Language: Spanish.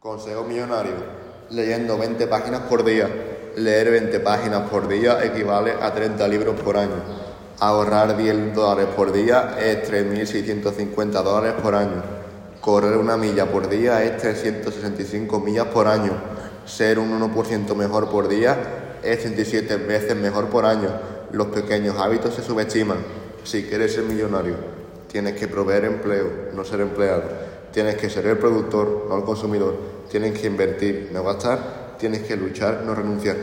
Consejo millonario. Leyendo 20 páginas por día. Leer 20 páginas por día equivale a 30 libros por año. Ahorrar 10 dólares por día es 3.650 dólares por año. Correr una milla por día es 365 millas por año. Ser un 1% mejor por día es 37 veces mejor por año. Los pequeños hábitos se subestiman. Si quieres ser millonario, tienes que proveer empleo, no ser empleado. Tienes que ser el productor, no el consumidor. Tienes que invertir, no gastar. Tienes que luchar, no renunciar.